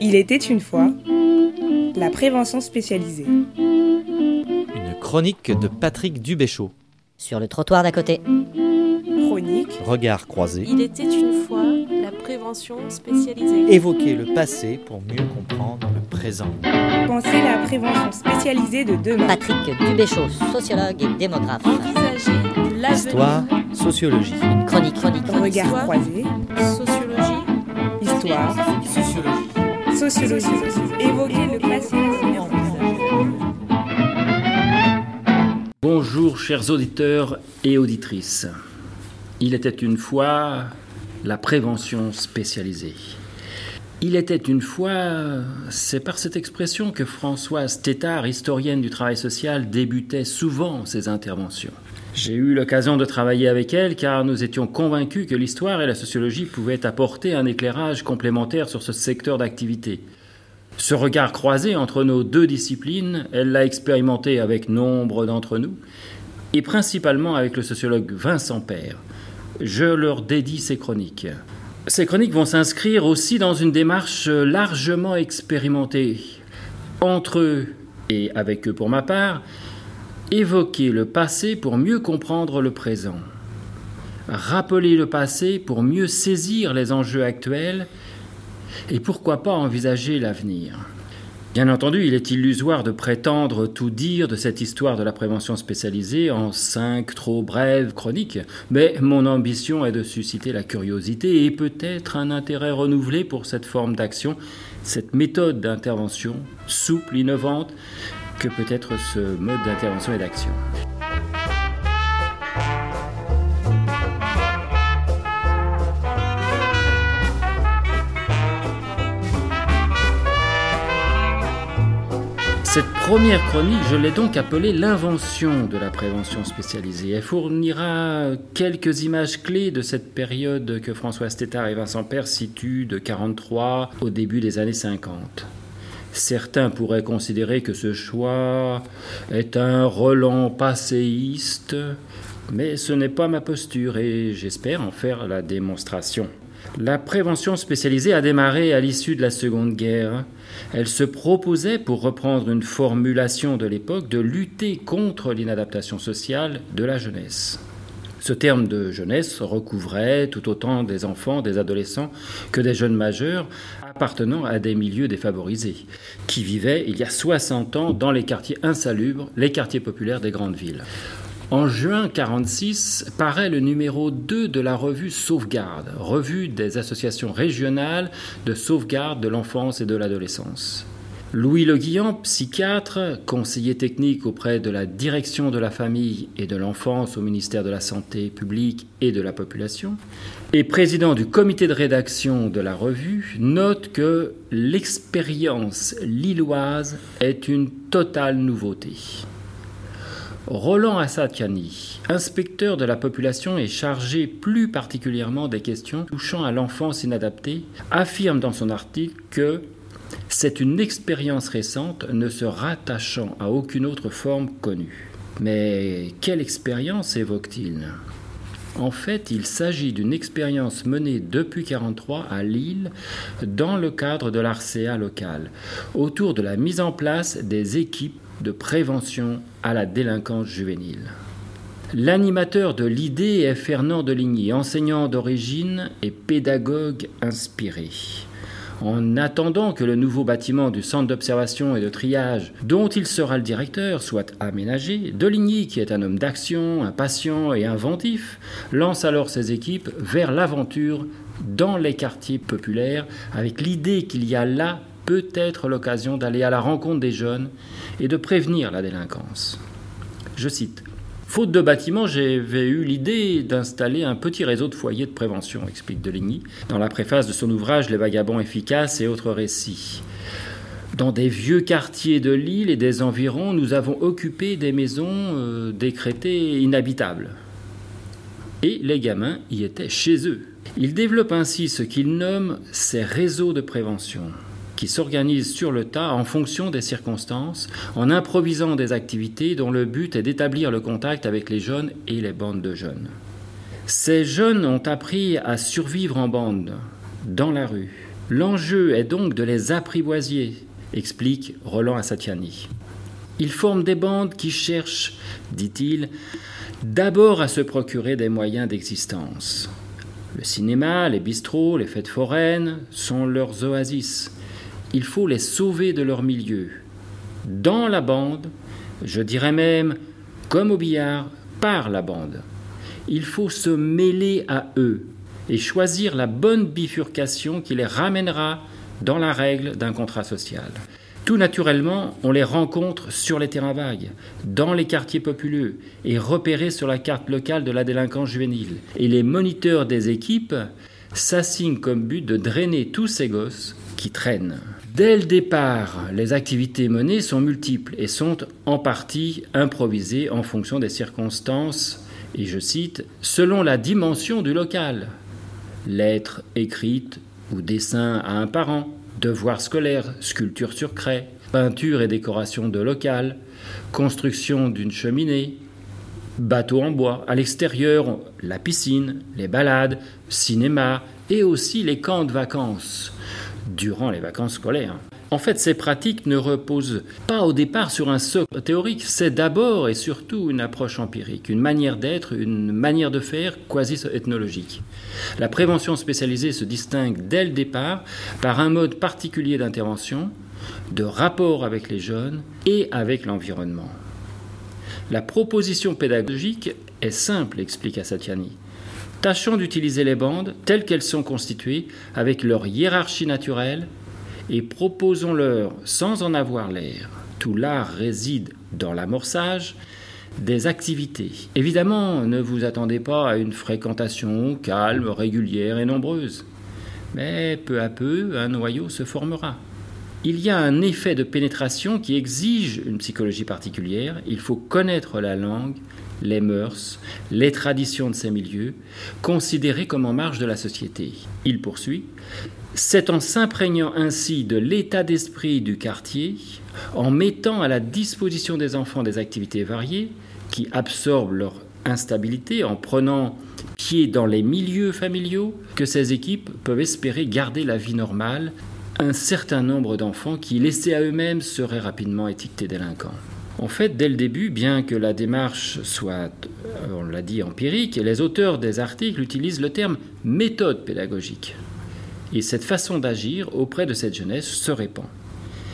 Il était une fois la prévention spécialisée. Une chronique de Patrick Dubéchaud. Sur le trottoir d'à côté. Chronique. Regard croisé. Il était une fois la prévention spécialisée. Évoquer le passé pour mieux comprendre le présent. Pensez la prévention spécialisée de demain. Patrick Dubéchaud, sociologue et démographe. Envisager l'avenir. Histoire, sociologie. Une chronique, chronique, chronique. Regard croisé. Sociologie. Histoire. Sociologie. Évoquer le passé. Bonjour chers auditeurs et auditrices. Il était une fois la prévention spécialisée. Il était une fois, c'est par cette expression que Françoise Tétard, historienne du travail social, débutait souvent ses interventions. J'ai eu l'occasion de travailler avec elle car nous étions convaincus que l'histoire et la sociologie pouvaient apporter un éclairage complémentaire sur ce secteur d'activité. Ce regard croisé entre nos deux disciplines, elle l'a expérimenté avec nombre d'entre nous, et principalement avec le sociologue Vincent Père. Je leur dédie ces chroniques. Ces chroniques vont s'inscrire aussi dans une démarche largement expérimentée. Entre eux et avec eux pour ma part, évoquer le passé pour mieux comprendre le présent. Rappeler le passé pour mieux saisir les enjeux actuels et pourquoi pas envisager l'avenir. Bien entendu, il est illusoire de prétendre tout dire de cette histoire de la prévention spécialisée en cinq trop brèves chroniques, mais mon ambition est de susciter la curiosité et peut-être un intérêt renouvelé pour cette forme d'action, cette méthode d'intervention souple, innovante, que peut être ce mode d'intervention et d'action. Cette première chronique, je l'ai donc appelée l'invention de la prévention spécialisée. Elle fournira quelques images clés de cette période que François Tétard et Vincent Père situent de 43 au début des années 50. Certains pourraient considérer que ce choix est un relent passéiste, mais ce n'est pas ma posture et j'espère en faire la démonstration. La prévention spécialisée a démarré à l'issue de la Seconde Guerre. Elle se proposait, pour reprendre une formulation de l'époque, de lutter contre l'inadaptation sociale de la jeunesse. Ce terme de jeunesse recouvrait tout autant des enfants, des adolescents que des jeunes majeurs appartenant à des milieux défavorisés, qui vivaient il y a 60 ans dans les quartiers insalubres, les quartiers populaires des grandes villes. En juin 1946 paraît le numéro 2 de la revue Sauvegarde, revue des associations régionales de sauvegarde de l'enfance et de l'adolescence. Louis Le Guillan, psychiatre, conseiller technique auprès de la direction de la famille et de l'enfance au ministère de la Santé publique et de la population, et président du comité de rédaction de la revue, note que l'expérience lilloise est une totale nouveauté. Roland Assatiani, inspecteur de la population et chargé plus particulièrement des questions touchant à l'enfance inadaptée, affirme dans son article que c'est une expérience récente ne se rattachant à aucune autre forme connue. Mais quelle expérience évoque-t-il? En fait, il s'agit d'une expérience menée depuis 1943 à Lille dans le cadre de l'ARCEA local, autour de la mise en place des équipes de prévention à la délinquance juvénile. L'animateur de l'idée est Fernand Deligny, enseignant d'origine et pédagogue inspiré. En attendant que le nouveau bâtiment du centre d'observation et de triage, dont il sera le directeur, soit aménagé, Deligny, qui est un homme d'action, impatient et inventif, lance alors ses équipes vers l'aventure dans les quartiers populaires avec l'idée qu'il y a là peut-être l'occasion d'aller à la rencontre des jeunes et de prévenir la délinquance. Je cite Faute de bâtiment, j'avais eu l'idée d'installer un petit réseau de foyers de prévention, explique Deligny, dans la préface de son ouvrage Les vagabonds efficaces et autres récits. Dans des vieux quartiers de l'île et des environs, nous avons occupé des maisons euh, décrétées inhabitables. Et les gamins y étaient chez eux. Ils développent ainsi ce qu'ils nomment ces réseaux de prévention qui s'organisent sur le tas en fonction des circonstances, en improvisant des activités dont le but est d'établir le contact avec les jeunes et les bandes de jeunes. Ces jeunes ont appris à survivre en bande, dans la rue, L'enjeu est donc de les apprivoiser, explique Roland Assatiani. Ils forment des bandes qui cherchent, dit-il, d'abord à se procurer des moyens d'existence. Le cinéma, les bistrots, les fêtes foraines sont leurs oasis. Il faut les sauver de leur milieu. Dans la bande, je dirais même, comme au billard, par la bande. Il faut se mêler à eux et choisir la bonne bifurcation qui les ramènera dans la règle d'un contrat social. Tout naturellement, on les rencontre sur les terrains vagues, dans les quartiers populeux et repérés sur la carte locale de la délinquance juvénile. Et les moniteurs des équipes s'assignent comme but de drainer tous ces gosses qui traînent. Dès le départ, les activités menées sont multiples et sont en partie improvisées en fonction des circonstances, et je cite, selon la dimension du local. Lettres écrites ou dessins à un parent, devoirs scolaires, sculpture sur craie, peinture et décoration de local, construction d'une cheminée, bateau en bois, à l'extérieur, la piscine, les balades, cinéma et aussi les camps de vacances durant les vacances scolaires. En fait, ces pratiques ne reposent pas au départ sur un socle théorique, c'est d'abord et surtout une approche empirique, une manière d'être, une manière de faire quasi-ethnologique. La prévention spécialisée se distingue dès le départ par un mode particulier d'intervention, de rapport avec les jeunes et avec l'environnement. La proposition pédagogique est simple, explique Asatiani. Tâchons d'utiliser les bandes telles qu'elles sont constituées, avec leur hiérarchie naturelle, et proposons-leur, sans en avoir l'air, tout l'art réside dans l'amorçage, des activités. Évidemment, ne vous attendez pas à une fréquentation calme, régulière et nombreuse. Mais peu à peu, un noyau se formera. Il y a un effet de pénétration qui exige une psychologie particulière. Il faut connaître la langue, les mœurs, les traditions de ces milieux, considérés comme en marge de la société. Il poursuit c'est en s'imprégnant ainsi de l'état d'esprit du quartier, en mettant à la disposition des enfants des activités variées qui absorbent leur instabilité, en prenant pied dans les milieux familiaux, que ces équipes peuvent espérer garder la vie normale un certain nombre d'enfants qui, laissés à eux-mêmes, seraient rapidement étiquetés délinquants. En fait, dès le début, bien que la démarche soit, on l'a dit, empirique, les auteurs des articles utilisent le terme méthode pédagogique. Et cette façon d'agir auprès de cette jeunesse se répand.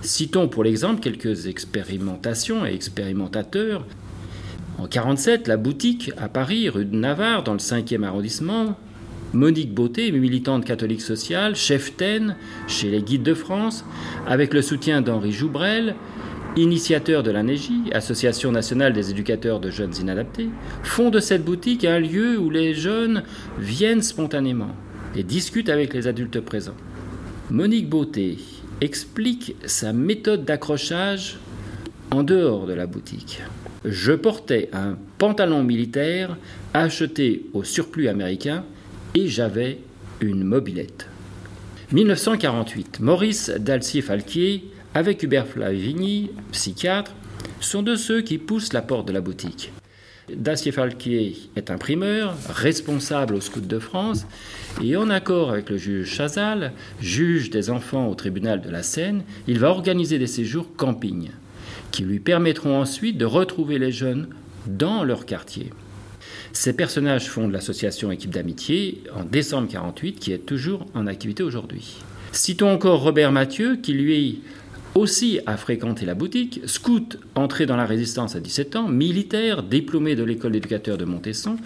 Citons pour l'exemple quelques expérimentations et expérimentateurs. En 1947, la boutique à Paris, rue de Navarre, dans le 5e arrondissement, Monique Beauté, militante catholique sociale, chef-taine chez les Guides de France, avec le soutien d'Henri Joubrel, initiateur de la NEJI, Association nationale des éducateurs de jeunes inadaptés, font de cette boutique un lieu où les jeunes viennent spontanément et discute avec les adultes présents. Monique Beauté explique sa méthode d'accrochage en dehors de la boutique. Je portais un pantalon militaire acheté au surplus américain et j'avais une mobilette. 1948, Maurice Dalcier-Falquier, avec Hubert Flavigny, psychiatre, sont de ceux qui poussent la porte de la boutique. Dacier Falquier est imprimeur, responsable au Scout de France, et en accord avec le juge Chazal, juge des enfants au tribunal de la Seine, il va organiser des séjours camping, qui lui permettront ensuite de retrouver les jeunes dans leur quartier. Ces personnages fondent l'association Équipe d'amitié en décembre 1948, qui est toujours en activité aujourd'hui. Citons encore Robert Mathieu, qui lui aussi a fréquenté la boutique, scout entré dans la résistance à 17 ans, militaire, diplômé de l'école d'éducateur de Montesson,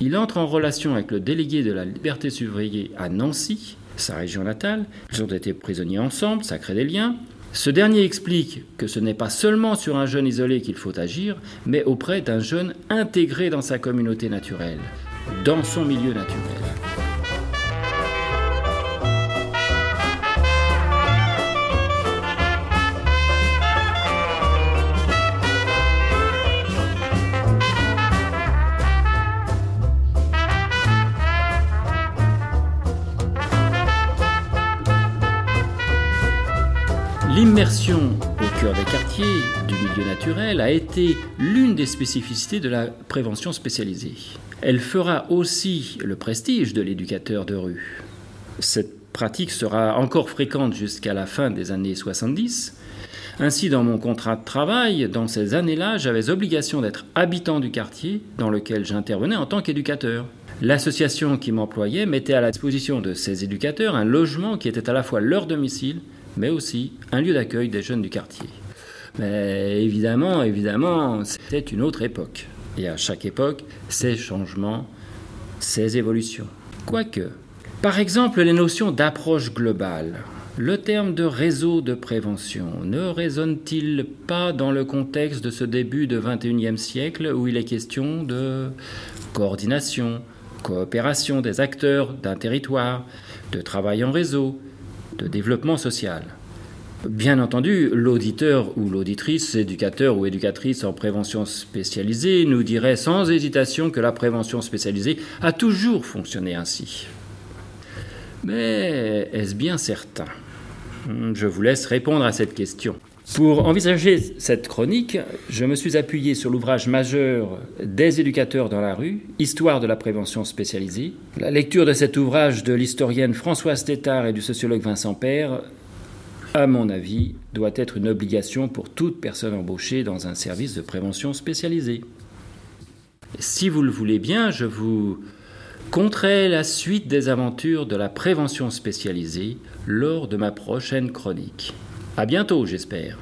il entre en relation avec le délégué de la liberté surveillée à Nancy, sa région natale. Ils ont été prisonniers ensemble, ça crée des liens. Ce dernier explique que ce n'est pas seulement sur un jeune isolé qu'il faut agir, mais auprès d'un jeune intégré dans sa communauté naturelle, dans son milieu naturel. L'immersion au cœur des quartiers du milieu naturel a été l'une des spécificités de la prévention spécialisée. Elle fera aussi le prestige de l'éducateur de rue. Cette pratique sera encore fréquente jusqu'à la fin des années 70. Ainsi, dans mon contrat de travail, dans ces années-là, j'avais obligation d'être habitant du quartier dans lequel j'intervenais en tant qu'éducateur. L'association qui m'employait mettait à la disposition de ces éducateurs un logement qui était à la fois leur domicile, mais aussi un lieu d'accueil des jeunes du quartier. Mais évidemment, évidemment, c'était une autre époque. Et à chaque époque, ces changements, ces évolutions. Quoique, par exemple, les notions d'approche globale. Le terme de réseau de prévention ne résonne-t-il pas dans le contexte de ce début de 21e siècle où il est question de coordination, coopération des acteurs d'un territoire, de travail en réseau, de développement social. Bien entendu, l'auditeur ou l'auditrice, éducateur ou éducatrice en prévention spécialisée nous dirait sans hésitation que la prévention spécialisée a toujours fonctionné ainsi. Mais est-ce bien certain? Je vous laisse répondre à cette question. Pour envisager cette chronique, je me suis appuyé sur l'ouvrage majeur des éducateurs dans la rue, Histoire de la prévention spécialisée. La lecture de cet ouvrage de l'historienne Françoise Tétard et du sociologue Vincent Père, à mon avis, doit être une obligation pour toute personne embauchée dans un service de prévention spécialisé. Si vous le voulez bien, je vous conterai la suite des aventures de la prévention spécialisée lors de ma prochaine chronique. À bientôt, j'espère.